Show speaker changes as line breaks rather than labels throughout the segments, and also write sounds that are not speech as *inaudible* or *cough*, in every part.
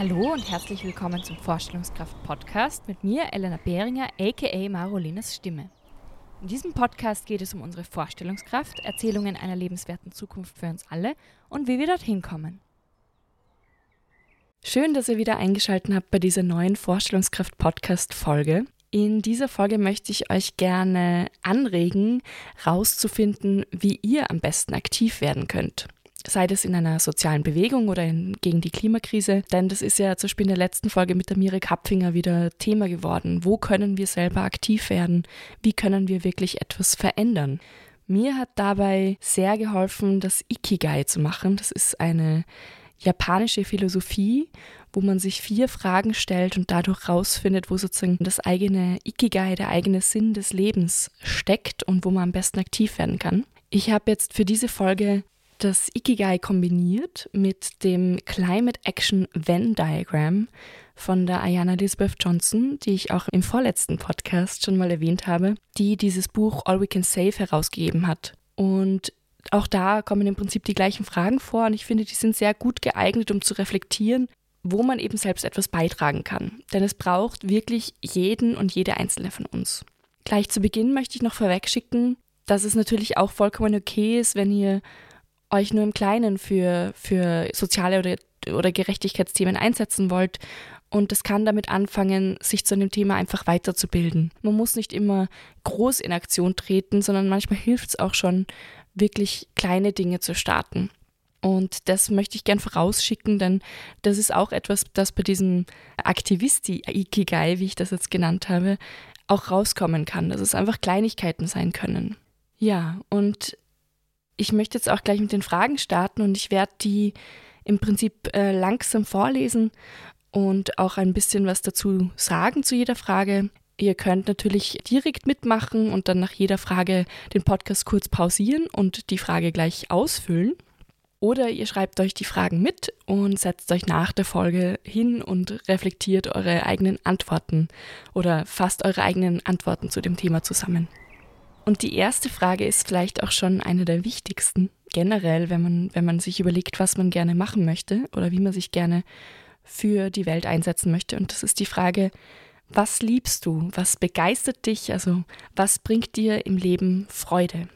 Hallo und herzlich willkommen zum Vorstellungskraft Podcast mit mir, Elena Behringer, aka Marolinas Stimme. In diesem Podcast geht es um unsere Vorstellungskraft, Erzählungen einer lebenswerten Zukunft für uns alle und wie wir dorthin kommen. Schön, dass ihr wieder eingeschaltet habt bei dieser neuen Vorstellungskraft Podcast Folge. In dieser Folge möchte ich euch gerne anregen, rauszufinden, wie ihr am besten aktiv werden könnt sei das in einer sozialen Bewegung oder in, gegen die Klimakrise. Denn das ist ja zum Beispiel in der letzten Folge mit der Mirek Hapfinger wieder Thema geworden. Wo können wir selber aktiv werden? Wie können wir wirklich etwas verändern? Mir hat dabei sehr geholfen, das Ikigai zu machen. Das ist eine japanische Philosophie, wo man sich vier Fragen stellt und dadurch rausfindet, wo sozusagen das eigene Ikigai, der eigene Sinn des Lebens steckt und wo man am besten aktiv werden kann. Ich habe jetzt für diese Folge das Ikigai kombiniert mit dem Climate Action Venn Diagram von der Ayana Elizabeth Johnson, die ich auch im vorletzten Podcast schon mal erwähnt habe, die dieses Buch All We Can Save herausgegeben hat. Und auch da kommen im Prinzip die gleichen Fragen vor und ich finde, die sind sehr gut geeignet, um zu reflektieren, wo man eben selbst etwas beitragen kann. Denn es braucht wirklich jeden und jede einzelne von uns. Gleich zu Beginn möchte ich noch vorwegschicken, dass es natürlich auch vollkommen okay ist, wenn ihr euch nur im Kleinen für, für soziale oder, oder Gerechtigkeitsthemen einsetzen wollt. Und es kann damit anfangen, sich zu einem Thema einfach weiterzubilden. Man muss nicht immer groß in Aktion treten, sondern manchmal hilft es auch schon, wirklich kleine Dinge zu starten. Und das möchte ich gern vorausschicken, denn das ist auch etwas, das bei diesem Aktivisti-Ikigai, wie ich das jetzt genannt habe, auch rauskommen kann, dass es einfach Kleinigkeiten sein können. Ja, und ich möchte jetzt auch gleich mit den Fragen starten und ich werde die im Prinzip äh, langsam vorlesen und auch ein bisschen was dazu sagen zu jeder Frage. Ihr könnt natürlich direkt mitmachen und dann nach jeder Frage den Podcast kurz pausieren und die Frage gleich ausfüllen. Oder ihr schreibt euch die Fragen mit und setzt euch nach der Folge hin und reflektiert eure eigenen Antworten oder fasst eure eigenen Antworten zu dem Thema zusammen. Und die erste Frage ist vielleicht auch schon eine der wichtigsten. Generell, wenn man, wenn man sich überlegt, was man gerne machen möchte oder wie man sich gerne für die Welt einsetzen möchte. Und das ist die Frage, was liebst du? Was begeistert dich? Also, was bringt dir im Leben Freude?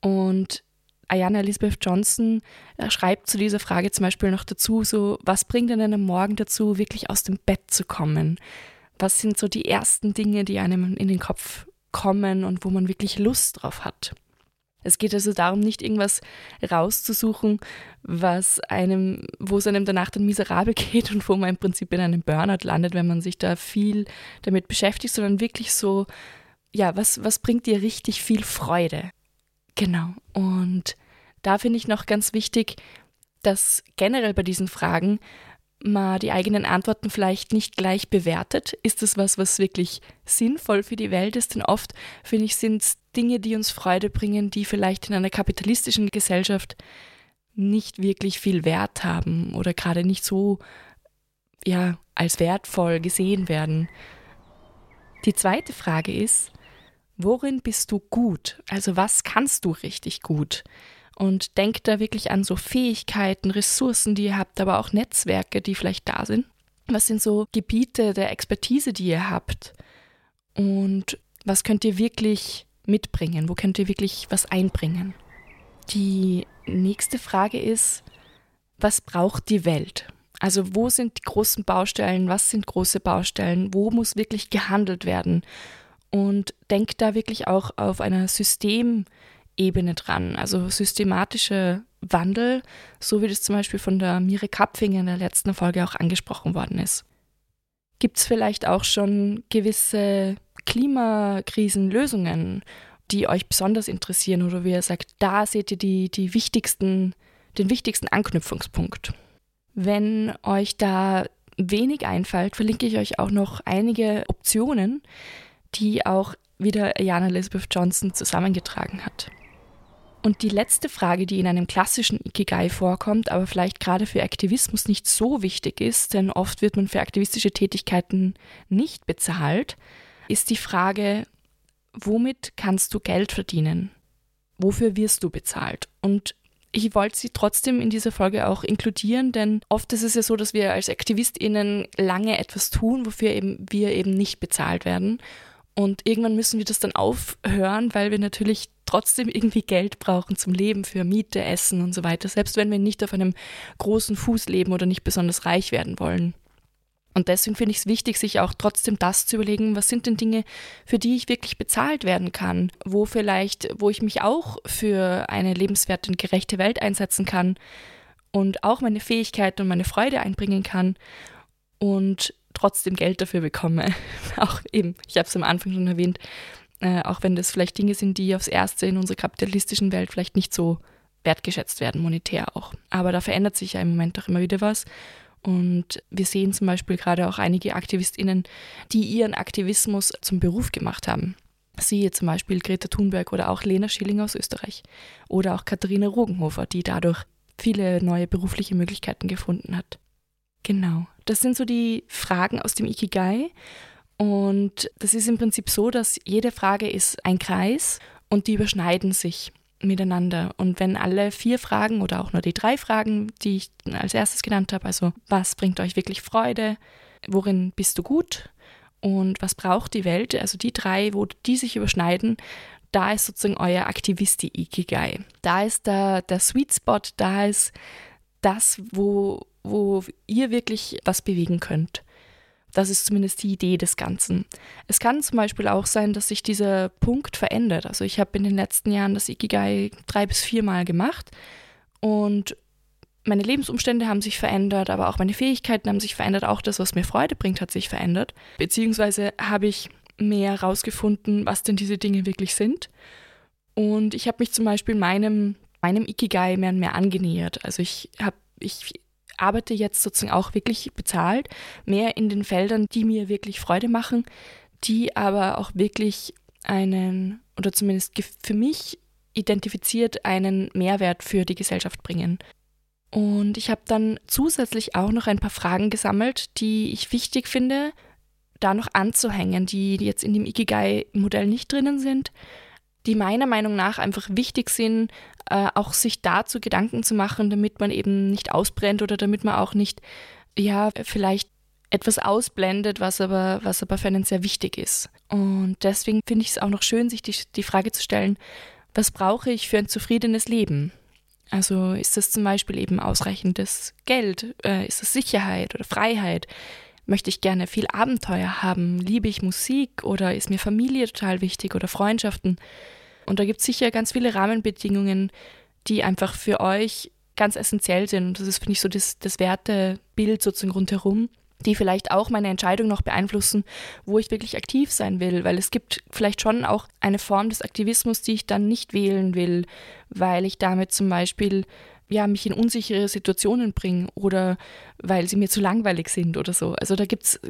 Und Ayana Elizabeth Johnson äh, schreibt zu dieser Frage zum Beispiel noch dazu, so, was bringt denn einem Morgen dazu, wirklich aus dem Bett zu kommen? Was sind so die ersten Dinge, die einem in den Kopf kommen und wo man wirklich Lust drauf hat. Es geht also darum, nicht irgendwas rauszusuchen, was einem, wo es einem danach dann miserabel *laughs* geht und wo man im Prinzip in einem Burnout landet, wenn man sich da viel damit beschäftigt, sondern wirklich so, ja, was, was bringt dir richtig viel Freude? Genau. Und da finde ich noch ganz wichtig, dass generell bei diesen Fragen man die eigenen Antworten vielleicht nicht gleich bewertet. Ist das was, was wirklich sinnvoll für die Welt ist? Denn oft, finde ich, sind es Dinge, die uns Freude bringen, die vielleicht in einer kapitalistischen Gesellschaft nicht wirklich viel Wert haben oder gerade nicht so ja, als wertvoll gesehen werden. Die zweite Frage ist, worin bist du gut? Also was kannst du richtig gut? Und denkt da wirklich an so Fähigkeiten, Ressourcen, die ihr habt, aber auch Netzwerke, die vielleicht da sind. Was sind so Gebiete der Expertise, die ihr habt? Und was könnt ihr wirklich mitbringen? Wo könnt ihr wirklich was einbringen? Die nächste Frage ist, was braucht die Welt? Also wo sind die großen Baustellen? Was sind große Baustellen? Wo muss wirklich gehandelt werden? Und denkt da wirklich auch auf einer System- Ebene dran. Also systematische Wandel, so wie das zum Beispiel von der Mire Kapfinger in der letzten Folge auch angesprochen worden ist. Gibt es vielleicht auch schon gewisse Klimakrisenlösungen, die euch besonders interessieren oder wie ihr sagt, da seht ihr die, die wichtigsten, den wichtigsten Anknüpfungspunkt. Wenn euch da wenig einfällt, verlinke ich euch auch noch einige Optionen, die auch wieder Jana Elizabeth Johnson zusammengetragen hat. Und die letzte Frage, die in einem klassischen Ikigai vorkommt, aber vielleicht gerade für Aktivismus nicht so wichtig ist, denn oft wird man für aktivistische Tätigkeiten nicht bezahlt, ist die Frage, womit kannst du Geld verdienen? Wofür wirst du bezahlt? Und ich wollte sie trotzdem in dieser Folge auch inkludieren, denn oft ist es ja so, dass wir als AktivistInnen lange etwas tun, wofür eben wir eben nicht bezahlt werden. Und irgendwann müssen wir das dann aufhören, weil wir natürlich trotzdem irgendwie Geld brauchen zum Leben, für Miete, Essen und so weiter, selbst wenn wir nicht auf einem großen Fuß leben oder nicht besonders reich werden wollen. Und deswegen finde ich es wichtig, sich auch trotzdem das zu überlegen, was sind denn Dinge, für die ich wirklich bezahlt werden kann, wo vielleicht, wo ich mich auch für eine lebenswerte und gerechte Welt einsetzen kann und auch meine Fähigkeiten und meine Freude einbringen kann und trotzdem Geld dafür bekomme. *laughs* auch eben, ich habe es am Anfang schon erwähnt, äh, auch wenn das vielleicht Dinge sind, die aufs Erste in unserer kapitalistischen Welt vielleicht nicht so wertgeschätzt werden, monetär auch. Aber da verändert sich ja im Moment auch immer wieder was. Und wir sehen zum Beispiel gerade auch einige AktivistInnen, die ihren Aktivismus zum Beruf gemacht haben. Siehe zum Beispiel Greta Thunberg oder auch Lena Schilling aus Österreich oder auch Katharina Rogenhofer, die dadurch viele neue berufliche Möglichkeiten gefunden hat. Genau, das sind so die Fragen aus dem Ikigai. Und das ist im Prinzip so, dass jede Frage ist ein Kreis und die überschneiden sich miteinander. Und wenn alle vier Fragen oder auch nur die drei Fragen, die ich als erstes genannt habe, also was bringt euch wirklich Freude, worin bist du gut und was braucht die Welt, also die drei, wo die sich überschneiden, da ist sozusagen euer Aktivisti-Ikigai. Da ist der, der Sweet Spot, da ist das, wo, wo ihr wirklich was bewegen könnt. Das ist zumindest die Idee des Ganzen. Es kann zum Beispiel auch sein, dass sich dieser Punkt verändert. Also ich habe in den letzten Jahren das Ikigai drei bis viermal gemacht und meine Lebensumstände haben sich verändert, aber auch meine Fähigkeiten haben sich verändert. Auch das, was mir Freude bringt, hat sich verändert. Beziehungsweise habe ich mehr herausgefunden, was denn diese Dinge wirklich sind. Und ich habe mich zum Beispiel meinem, meinem Ikigai mehr und mehr angenähert. Also ich habe ich arbeite jetzt sozusagen auch wirklich bezahlt, mehr in den Feldern, die mir wirklich Freude machen, die aber auch wirklich einen, oder zumindest für mich identifiziert, einen Mehrwert für die Gesellschaft bringen. Und ich habe dann zusätzlich auch noch ein paar Fragen gesammelt, die ich wichtig finde, da noch anzuhängen, die jetzt in dem Ikigai-Modell nicht drinnen sind, die meiner Meinung nach einfach wichtig sind, äh, auch sich dazu Gedanken zu machen, damit man eben nicht ausbrennt oder damit man auch nicht, ja, vielleicht etwas ausblendet, was aber, was aber für einen sehr wichtig ist. Und deswegen finde ich es auch noch schön, sich die, die Frage zu stellen, was brauche ich für ein zufriedenes Leben? Also ist das zum Beispiel eben ausreichendes Geld? Äh, ist es Sicherheit oder Freiheit? Möchte ich gerne viel Abenteuer haben? Liebe ich Musik oder ist mir Familie total wichtig oder Freundschaften? Und da gibt es sicher ganz viele Rahmenbedingungen, die einfach für euch ganz essentiell sind. Und das ist, finde ich, so das, das Wertebild sozusagen rundherum, die vielleicht auch meine Entscheidung noch beeinflussen, wo ich wirklich aktiv sein will. Weil es gibt vielleicht schon auch eine Form des Aktivismus, die ich dann nicht wählen will, weil ich damit zum Beispiel ja, mich in unsichere Situationen bringe oder weil sie mir zu langweilig sind oder so. Also da gibt es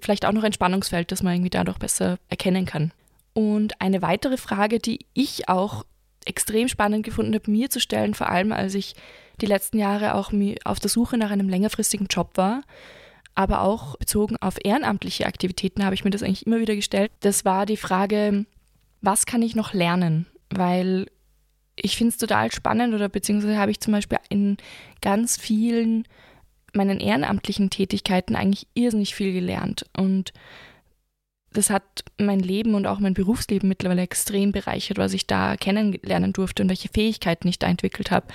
vielleicht auch noch ein Spannungsfeld, das man irgendwie dadurch besser erkennen kann. Und eine weitere Frage, die ich auch extrem spannend gefunden habe, mir zu stellen, vor allem als ich die letzten Jahre auch auf der Suche nach einem längerfristigen Job war, aber auch bezogen auf ehrenamtliche Aktivitäten habe ich mir das eigentlich immer wieder gestellt. Das war die Frage, was kann ich noch lernen? Weil ich finde es total spannend oder beziehungsweise habe ich zum Beispiel in ganz vielen meinen ehrenamtlichen Tätigkeiten eigentlich irrsinnig viel gelernt und das hat mein Leben und auch mein Berufsleben mittlerweile extrem bereichert, was ich da kennenlernen durfte und welche Fähigkeiten ich da entwickelt habe.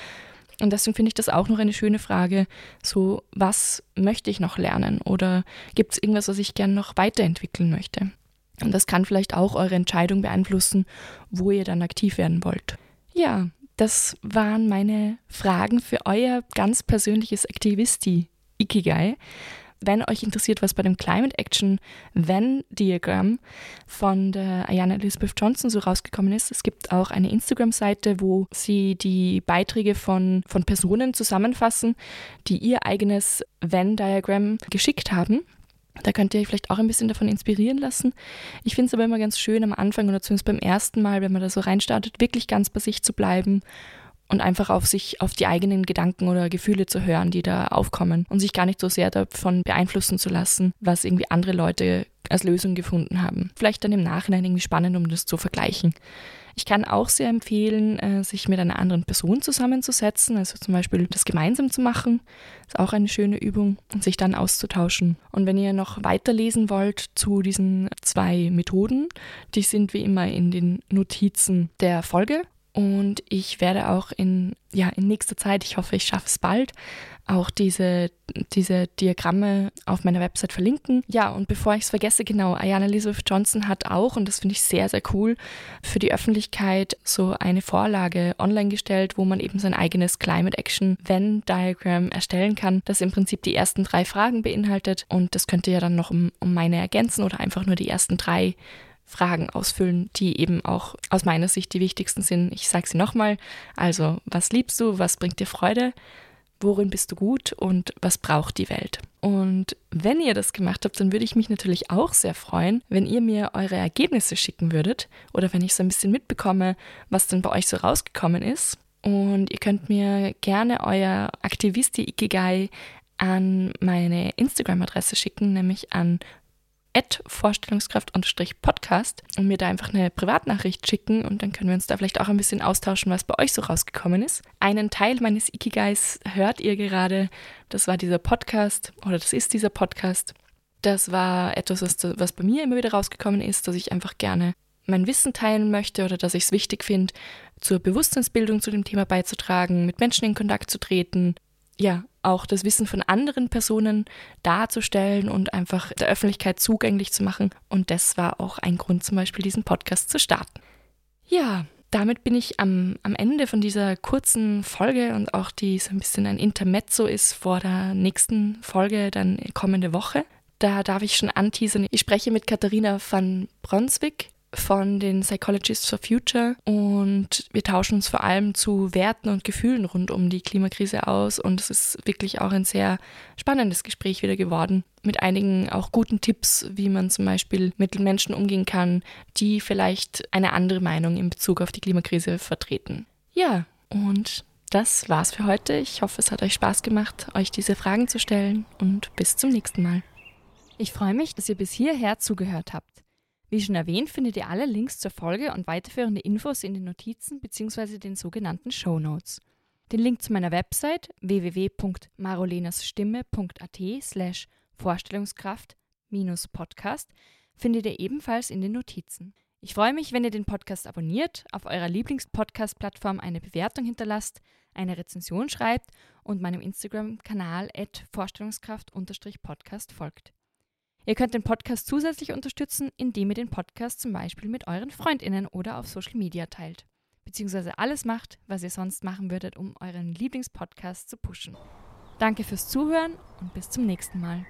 Und deswegen finde ich das auch noch eine schöne Frage, so was möchte ich noch lernen oder gibt es irgendwas, was ich gerne noch weiterentwickeln möchte? Und das kann vielleicht auch eure Entscheidung beeinflussen, wo ihr dann aktiv werden wollt. Ja, das waren meine Fragen für euer ganz persönliches Aktivisti Ikigai wenn euch interessiert, was bei dem Climate Action Venn Diagram von der Ayana Elizabeth Johnson so rausgekommen ist, es gibt auch eine Instagram-Seite, wo sie die Beiträge von, von Personen zusammenfassen, die ihr eigenes Venn Diagram geschickt haben. Da könnt ihr euch vielleicht auch ein bisschen davon inspirieren lassen. Ich finde es aber immer ganz schön am Anfang oder zumindest beim ersten Mal, wenn man da so reinstartet, wirklich ganz bei sich zu bleiben und einfach auf sich, auf die eigenen Gedanken oder Gefühle zu hören, die da aufkommen und sich gar nicht so sehr davon beeinflussen zu lassen, was irgendwie andere Leute als Lösung gefunden haben. Vielleicht dann im Nachhinein irgendwie spannend, um das zu vergleichen. Ich kann auch sehr empfehlen, äh, sich mit einer anderen Person zusammenzusetzen, also zum Beispiel das gemeinsam zu machen. Ist auch eine schöne Übung und sich dann auszutauschen. Und wenn ihr noch weiterlesen wollt zu diesen zwei Methoden, die sind wie immer in den Notizen der Folge. Und ich werde auch in, ja, in nächster Zeit, ich hoffe, ich schaffe es bald, auch diese, diese Diagramme auf meiner Website verlinken. Ja, und bevor ich es vergesse, genau, Ayana Elizabeth Johnson hat auch, und das finde ich sehr, sehr cool, für die Öffentlichkeit so eine Vorlage online gestellt, wo man eben sein eigenes Climate Action Venn Diagram erstellen kann, das im Prinzip die ersten drei Fragen beinhaltet. Und das könnt ihr ja dann noch um, um meine ergänzen oder einfach nur die ersten drei Fragen ausfüllen, die eben auch aus meiner Sicht die wichtigsten sind. Ich sage sie nochmal. Also, was liebst du? Was bringt dir Freude? Worin bist du gut und was braucht die Welt. Und wenn ihr das gemacht habt, dann würde ich mich natürlich auch sehr freuen, wenn ihr mir eure Ergebnisse schicken würdet oder wenn ich so ein bisschen mitbekomme, was denn bei euch so rausgekommen ist. Und ihr könnt mir gerne euer Aktivisti Ikigai an meine Instagram-Adresse schicken, nämlich an Vorstellungskraft-podcast und mir da einfach eine Privatnachricht schicken und dann können wir uns da vielleicht auch ein bisschen austauschen, was bei euch so rausgekommen ist. Einen Teil meines Ikigais hört ihr gerade. Das war dieser Podcast oder das ist dieser Podcast. Das war etwas, was, was bei mir immer wieder rausgekommen ist, dass ich einfach gerne mein Wissen teilen möchte oder dass ich es wichtig finde, zur Bewusstseinsbildung zu dem Thema beizutragen, mit Menschen in Kontakt zu treten, ja, auch das Wissen von anderen Personen darzustellen und einfach der Öffentlichkeit zugänglich zu machen. Und das war auch ein Grund, zum Beispiel diesen Podcast zu starten. Ja, damit bin ich am, am Ende von dieser kurzen Folge und auch die so ein bisschen ein Intermezzo ist vor der nächsten Folge, dann kommende Woche. Da darf ich schon anteasern. Ich spreche mit Katharina van Brunswick von den Psychologists for Future und wir tauschen uns vor allem zu Werten und Gefühlen rund um die Klimakrise aus und es ist wirklich auch ein sehr spannendes Gespräch wieder geworden mit einigen auch guten Tipps, wie man zum Beispiel mit Menschen umgehen kann, die vielleicht eine andere Meinung in Bezug auf die Klimakrise vertreten. Ja, und das war's für heute. Ich hoffe, es hat euch Spaß gemacht, euch diese Fragen zu stellen und bis zum nächsten Mal. Ich freue mich, dass ihr bis hierher zugehört habt. Wie schon erwähnt, findet ihr alle Links zur Folge und weiterführende Infos in den Notizen bzw. den sogenannten Show Notes. Den Link zu meiner Website www.marolenasstimme.at slash Vorstellungskraft-Podcast findet ihr ebenfalls in den Notizen. Ich freue mich, wenn ihr den Podcast abonniert, auf eurer Lieblingspodcast-Plattform eine Bewertung hinterlasst, eine Rezension schreibt und meinem Instagram-Kanal Vorstellungskraft-Podcast folgt. Ihr könnt den Podcast zusätzlich unterstützen, indem ihr den Podcast zum Beispiel mit euren FreundInnen oder auf Social Media teilt. Beziehungsweise alles macht, was ihr sonst machen würdet, um euren Lieblingspodcast zu pushen. Danke fürs Zuhören und bis zum nächsten Mal.